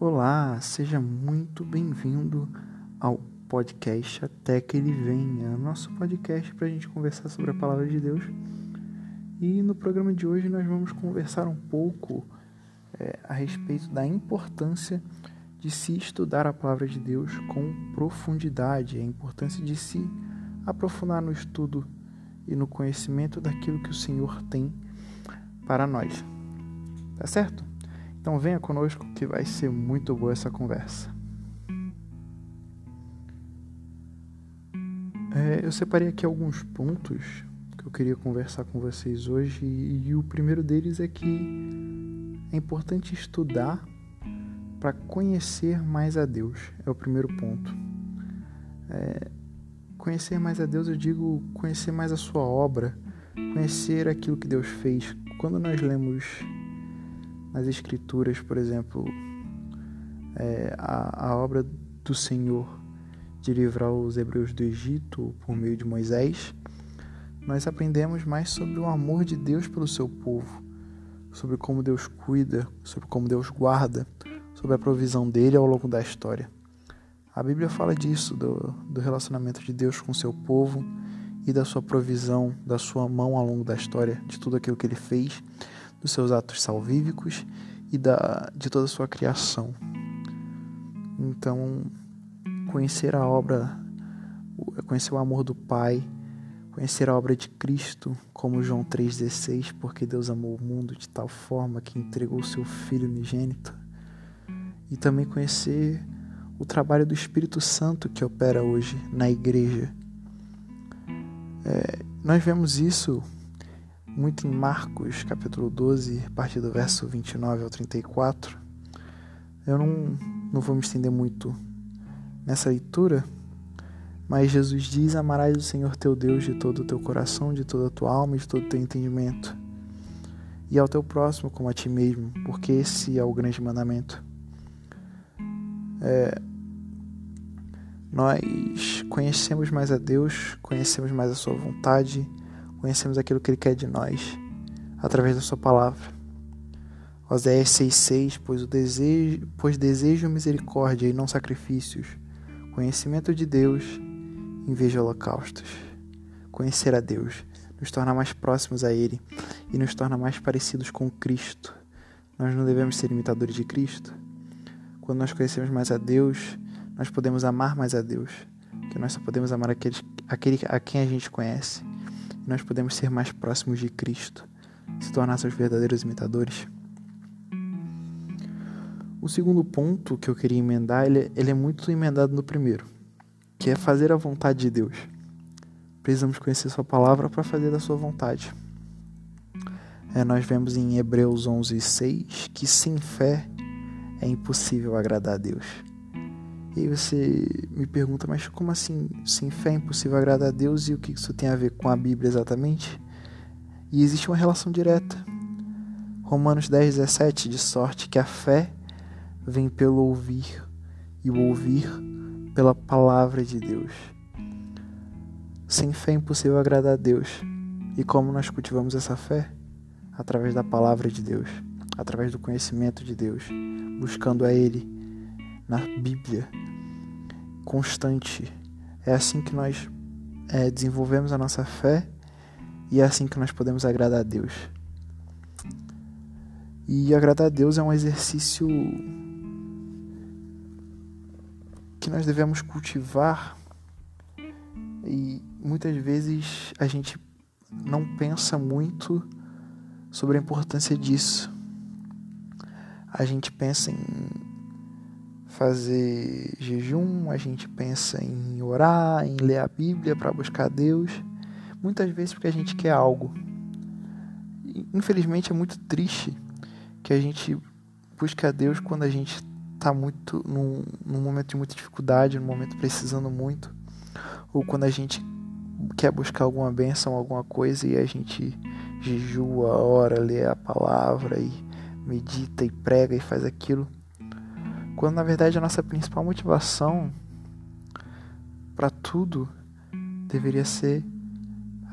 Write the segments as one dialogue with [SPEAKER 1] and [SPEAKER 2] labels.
[SPEAKER 1] Olá, seja muito bem-vindo ao podcast Até que Ele Venha, nosso podcast para a gente conversar sobre a palavra de Deus. E no programa de hoje nós vamos conversar um pouco é, a respeito da importância de se estudar a palavra de Deus com profundidade, a importância de se aprofundar no estudo e no conhecimento daquilo que o Senhor tem para nós. Tá certo? Então venha conosco que vai ser muito boa essa conversa. É, eu separei aqui alguns pontos que eu queria conversar com vocês hoje e, e o primeiro deles é que é importante estudar para conhecer mais a Deus. É o primeiro ponto. É, conhecer mais a Deus, eu digo conhecer mais a sua obra, conhecer aquilo que Deus fez. Quando nós lemos nas Escrituras, por exemplo, é, a, a obra do Senhor de livrar os hebreus do Egito por meio de Moisés, nós aprendemos mais sobre o amor de Deus pelo seu povo, sobre como Deus cuida, sobre como Deus guarda, sobre a provisão dele ao longo da história. A Bíblia fala disso, do, do relacionamento de Deus com seu povo e da sua provisão, da sua mão ao longo da história, de tudo aquilo que ele fez, dos seus atos salvíficos e da, de toda a sua criação. Então, conhecer a obra, conhecer o amor do Pai, conhecer a obra de Cristo, como João 3,16, porque Deus amou o mundo de tal forma que entregou o seu Filho unigênito, e também conhecer o trabalho do Espírito Santo que opera hoje na igreja. É, nós vemos isso muito em Marcos, capítulo 12, a partir do verso 29 ao 34. Eu não, não vou me estender muito nessa leitura, mas Jesus diz: Amarás o Senhor teu Deus de todo o teu coração, de toda a tua alma e de todo o teu entendimento, e ao teu próximo como a ti mesmo, porque esse é o grande mandamento. É, nós conhecemos mais a Deus, conhecemos mais a Sua vontade, conhecemos aquilo que Ele quer de nós através da Sua palavra. Oséias 6,6 pois, o desejo, pois desejo misericórdia e não sacrifícios, conhecimento de Deus em vez de holocaustos. Conhecer a Deus nos torna mais próximos a Ele e nos torna mais parecidos com Cristo. Nós não devemos ser imitadores de Cristo. Quando nós conhecemos mais a Deus, nós podemos amar mais a Deus, que nós só podemos amar aqueles, aquele a quem a gente conhece. Nós podemos ser mais próximos de Cristo, se tornar seus verdadeiros imitadores. O segundo ponto que eu queria emendar, ele, ele é muito emendado no primeiro, que é fazer a vontade de Deus. Precisamos conhecer Sua palavra para fazer da Sua vontade. É, nós vemos em Hebreus 11, 6 que sem fé é impossível agradar a Deus. E aí você me pergunta, mas como assim? Sem fé é impossível agradar a Deus e o que isso tem a ver com a Bíblia exatamente? E existe uma relação direta. Romanos 10, 17, de sorte que a fé vem pelo ouvir, e o ouvir pela palavra de Deus. Sem fé é impossível agradar a Deus. E como nós cultivamos essa fé? Através da palavra de Deus, através do conhecimento de Deus, buscando a Ele na Bíblia, constante. É assim que nós é, desenvolvemos a nossa fé e é assim que nós podemos agradar a Deus. E agradar a Deus é um exercício que nós devemos cultivar e muitas vezes a gente não pensa muito sobre a importância disso. A gente pensa em fazer jejum, a gente pensa em orar, em ler a Bíblia para buscar Deus, muitas vezes porque a gente quer algo. Infelizmente é muito triste que a gente busque a Deus quando a gente está muito num, num momento de muita dificuldade, num momento precisando muito, ou quando a gente quer buscar alguma bênção, alguma coisa e a gente jejua, ora, lê a palavra e medita e prega e faz aquilo quando na verdade a nossa principal motivação para tudo deveria ser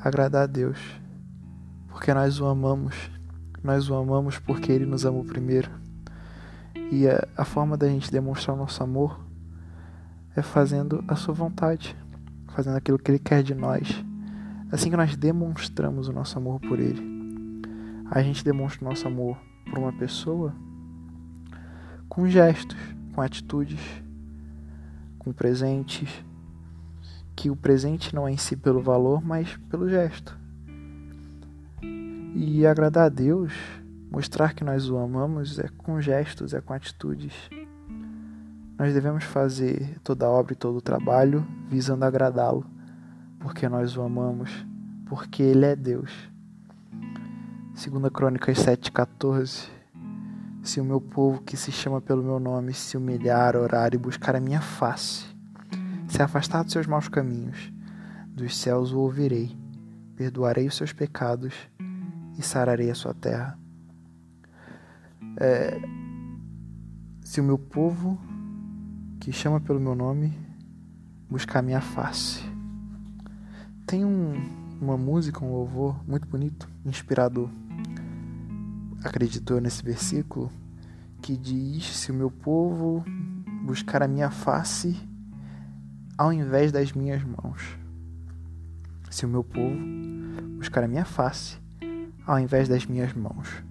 [SPEAKER 1] agradar a Deus, porque nós o amamos, nós o amamos porque Ele nos amou primeiro. E a, a forma da gente demonstrar o nosso amor é fazendo a sua vontade, fazendo aquilo que ele quer de nós. Assim que nós demonstramos o nosso amor por ele. A gente demonstra o nosso amor por uma pessoa com gestos, com atitudes, com presentes. Que o presente não é em si pelo valor, mas pelo gesto. E agradar a Deus, mostrar que nós o amamos, é com gestos, é com atitudes. Nós devemos fazer toda a obra e todo o trabalho visando agradá-lo, porque nós o amamos, porque Ele é Deus. Segunda Crônicas 7,14 Se o meu povo que se chama pelo meu nome se humilhar, orar e buscar a minha face, se afastar dos seus maus caminhos, dos céus o ouvirei, perdoarei os seus pecados e sararei a sua terra. É, se o meu povo que chama pelo meu nome buscar minha face. Tem um, uma música, um louvor muito bonito, inspirador. Acreditou nesse versículo que diz: Se o meu povo buscar a minha face ao invés das minhas mãos. Se o meu povo buscar a minha face ao invés das minhas mãos.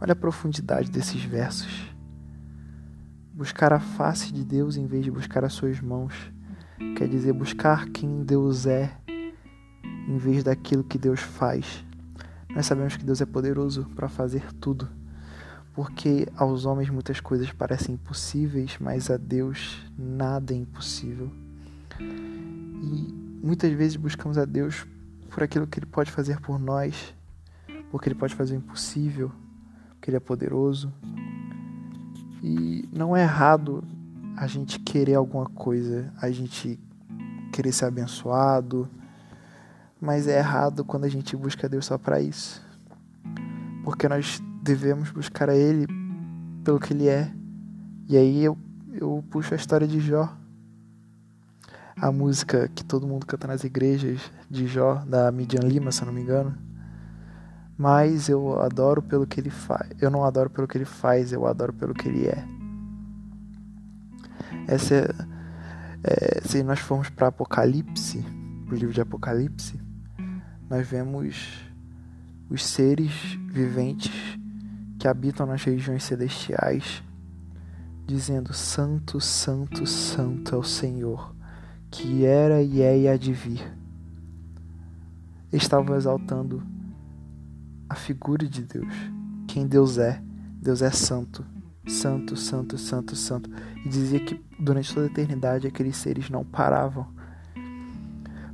[SPEAKER 1] Olha a profundidade desses versos buscar a face de Deus em vez de buscar as suas mãos. Quer dizer, buscar quem Deus é em vez daquilo que Deus faz. Nós sabemos que Deus é poderoso para fazer tudo, porque aos homens muitas coisas parecem impossíveis, mas a Deus nada é impossível. E muitas vezes buscamos a Deus por aquilo que Ele pode fazer por nós, porque Ele pode fazer o impossível, porque Ele é poderoso, e não é errado a gente querer alguma coisa, a gente querer ser abençoado, mas é errado quando a gente busca Deus só para isso. Porque nós devemos buscar a Ele pelo que Ele é. E aí eu, eu puxo a história de Jó. A música que todo mundo canta nas igrejas de Jó, da Midian Lima, se eu não me engano. Mas eu adoro pelo que ele faz. Eu não adoro pelo que ele faz, eu adoro pelo que ele é. Essa é, é se nós formos para Apocalipse, o livro de Apocalipse, nós vemos os seres viventes que habitam nas regiões celestiais, dizendo: Santo, Santo, Santo é o Senhor, que era e é e há de vir. Estavam exaltando a figura de Deus, quem Deus é. Deus é santo, santo, santo, santo, santo. E dizia que durante toda a eternidade aqueles seres não paravam,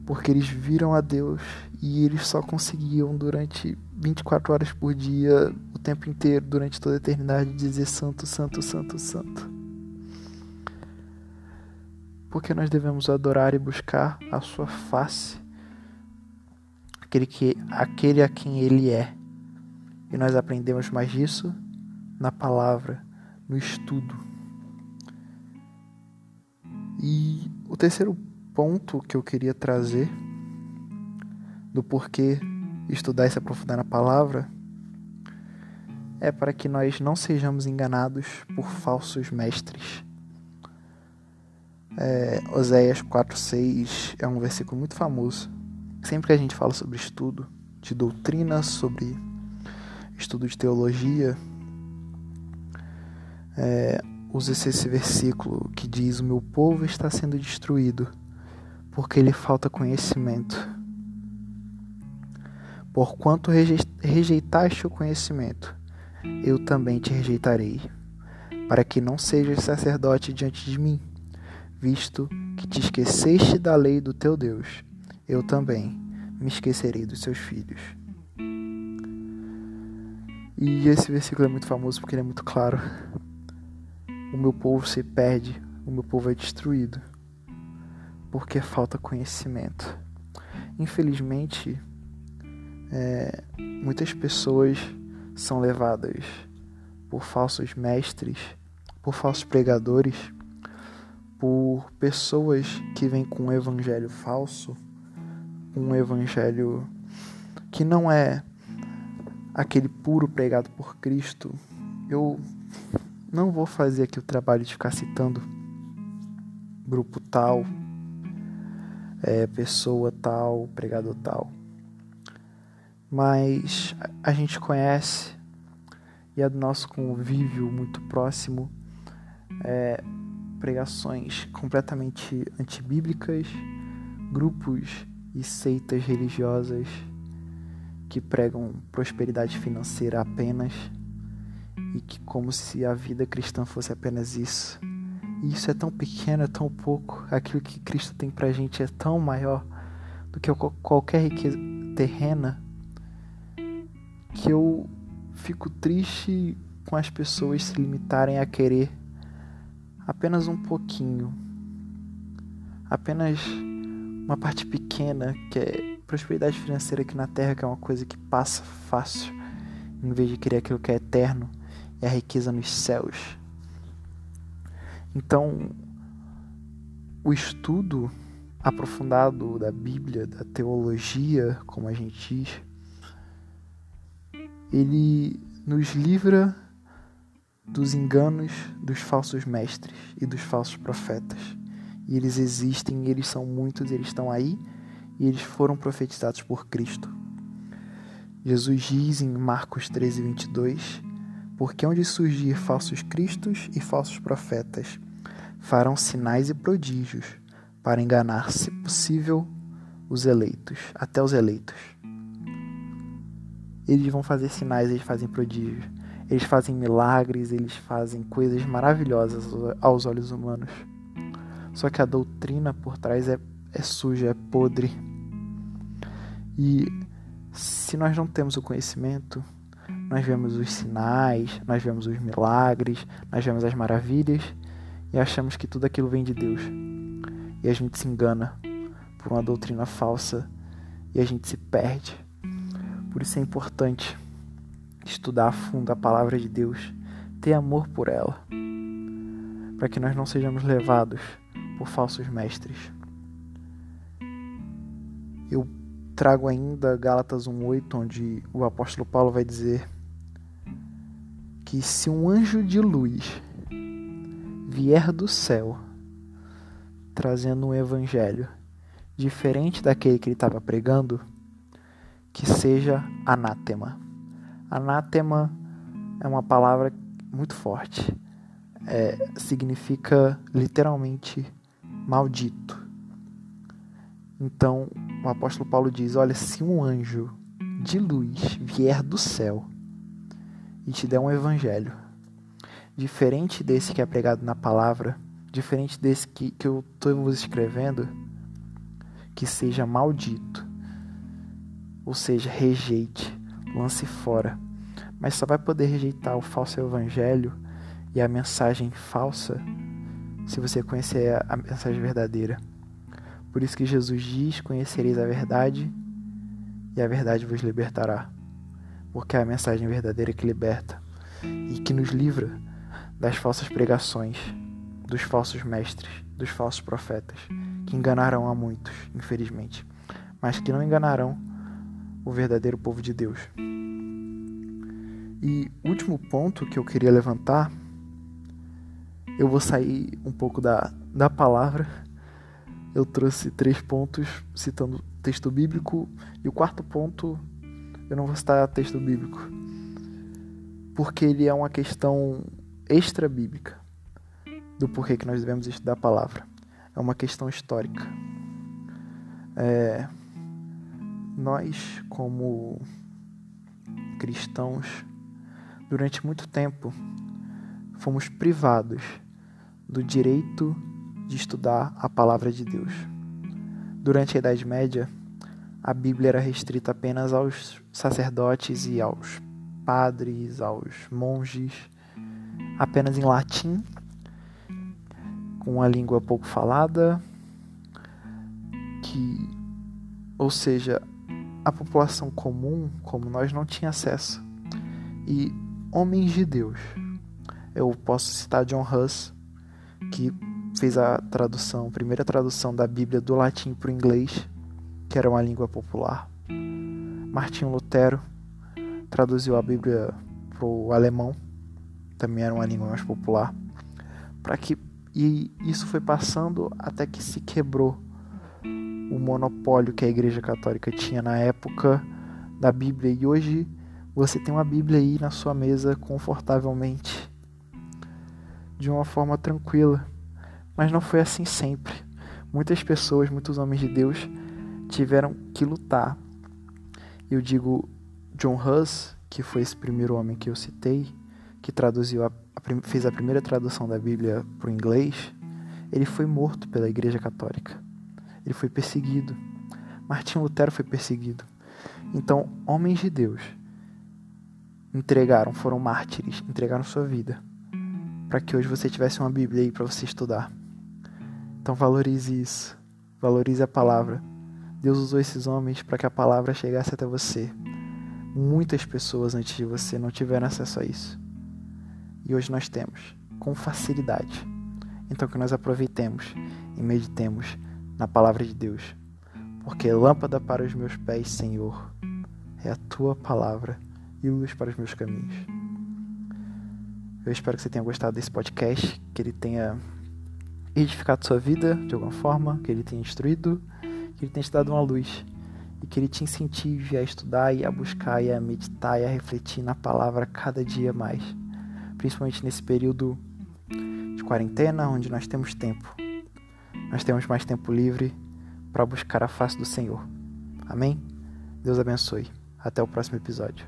[SPEAKER 1] porque eles viram a Deus e eles só conseguiam durante 24 horas por dia, o tempo inteiro, durante toda a eternidade, dizer santo, santo, santo, santo. Porque nós devemos adorar e buscar a sua face, aquele, que, aquele a quem ele é. E nós aprendemos mais disso na palavra, no estudo. E o terceiro ponto que eu queria trazer do porquê estudar e se aprofundar na palavra é para que nós não sejamos enganados por falsos mestres. É, Oséias 4,6 é um versículo muito famoso. Sempre que a gente fala sobre estudo, de doutrina, sobre estudo de teologia, é, usa-se esse versículo que diz: O meu povo está sendo destruído porque lhe falta conhecimento. Porquanto rejeitaste o conhecimento, eu também te rejeitarei, para que não sejas sacerdote diante de mim, visto que te esqueceste da lei do teu Deus, eu também me esquecerei dos seus filhos. E esse versículo é muito famoso porque ele é muito claro. O meu povo se perde, o meu povo é destruído, porque falta conhecimento. Infelizmente, é, muitas pessoas são levadas por falsos mestres, por falsos pregadores, por pessoas que vêm com um evangelho falso, um evangelho que não é aquele puro pregado por Cristo, eu não vou fazer aqui o trabalho de ficar citando grupo tal, é, pessoa tal, pregador tal. Mas a gente conhece e é do nosso convívio muito próximo é, pregações completamente antibíblicas, grupos e seitas religiosas que pregam prosperidade financeira apenas e que como se a vida cristã fosse apenas isso. E isso é tão pequeno, é tão pouco. Aquilo que Cristo tem pra gente é tão maior do que qualquer riqueza terrena que eu fico triste com as pessoas se limitarem a querer apenas um pouquinho, apenas uma parte pequena que é prosperidade financeira aqui na Terra, que é uma coisa que passa fácil, em vez de querer aquilo que é eterno, é a riqueza nos céus. Então, o estudo aprofundado da Bíblia, da teologia, como a gente diz, ele nos livra dos enganos dos falsos mestres e dos falsos profetas. E eles existem, eles são muitos, eles estão aí e eles foram profetizados por Cristo. Jesus diz em Marcos 13, 22: Porque onde surgir falsos cristos e falsos profetas, farão sinais e prodígios para enganar, se possível, os eleitos, até os eleitos. Eles vão fazer sinais, eles fazem prodígios, eles fazem milagres, eles fazem coisas maravilhosas aos olhos humanos. Só que a doutrina por trás é, é suja, é podre. E se nós não temos o conhecimento, nós vemos os sinais, nós vemos os milagres, nós vemos as maravilhas e achamos que tudo aquilo vem de Deus. E a gente se engana por uma doutrina falsa e a gente se perde. Por isso é importante estudar a fundo a palavra de Deus, ter amor por ela, para que nós não sejamos levados por falsos mestres. Eu trago ainda Gálatas 1:8, onde o apóstolo Paulo vai dizer que se um anjo de luz vier do céu trazendo um evangelho diferente daquele que ele estava pregando, que seja anátema. Anátema é uma palavra muito forte. É, significa literalmente maldito. Então, o apóstolo Paulo diz: Olha, se um anjo de luz vier do céu e te der um evangelho diferente desse que é pregado na palavra, diferente desse que, que eu estou vos escrevendo, que seja maldito, ou seja, rejeite, lance fora. Mas só vai poder rejeitar o falso evangelho e a mensagem falsa se você conhecer a mensagem verdadeira. Por isso que Jesus diz: Conhecereis a verdade e a verdade vos libertará. Porque é a mensagem verdadeira que liberta e que nos livra das falsas pregações, dos falsos mestres, dos falsos profetas, que enganarão a muitos, infelizmente, mas que não enganarão o verdadeiro povo de Deus. E último ponto que eu queria levantar, eu vou sair um pouco da, da palavra. Eu trouxe três pontos citando texto bíblico, e o quarto ponto eu não vou citar texto bíblico, porque ele é uma questão extra bíblica do porquê que nós devemos estudar a palavra. É uma questão histórica. É, nós, como cristãos, durante muito tempo, fomos privados do direito de estudar a palavra de Deus. Durante a Idade Média, a Bíblia era restrita apenas aos sacerdotes e aos padres, aos monges, apenas em latim, com uma língua pouco falada, que, ou seja, a população comum, como nós, não tinha acesso. E homens de Deus. Eu posso citar John Huss, que fez a tradução, a primeira tradução da Bíblia do latim para o inglês, que era uma língua popular. Martinho Lutero traduziu a Bíblia para o alemão, também era uma língua mais popular, para que e isso foi passando até que se quebrou o monopólio que a Igreja Católica tinha na época da Bíblia e hoje você tem uma Bíblia aí na sua mesa confortavelmente, de uma forma tranquila. Mas não foi assim sempre. Muitas pessoas, muitos homens de Deus tiveram que lutar. Eu digo John Huss, que foi esse primeiro homem que eu citei, que traduziu a, a, fez a primeira tradução da Bíblia para o inglês, ele foi morto pela Igreja Católica. Ele foi perseguido. Martinho Lutero foi perseguido. Então, homens de Deus entregaram, foram mártires, entregaram sua vida para que hoje você tivesse uma Bíblia aí para você estudar. Então valorize isso. Valorize a palavra. Deus usou esses homens para que a palavra chegasse até você. Muitas pessoas antes de você não tiveram acesso a isso. E hoje nós temos, com facilidade. Então que nós aproveitemos e meditemos na palavra de Deus. Porque lâmpada para os meus pés, Senhor, é a tua palavra e luz para os meus caminhos. Eu espero que você tenha gostado desse podcast, que ele tenha edificado sua vida de alguma forma, que ele tenha instruído, que ele tenha te dado uma luz e que ele te incentive a estudar e a buscar e a meditar e a refletir na palavra cada dia mais, principalmente nesse período de quarentena onde nós temos tempo. Nós temos mais tempo livre para buscar a face do Senhor. Amém? Deus abençoe. Até o próximo episódio.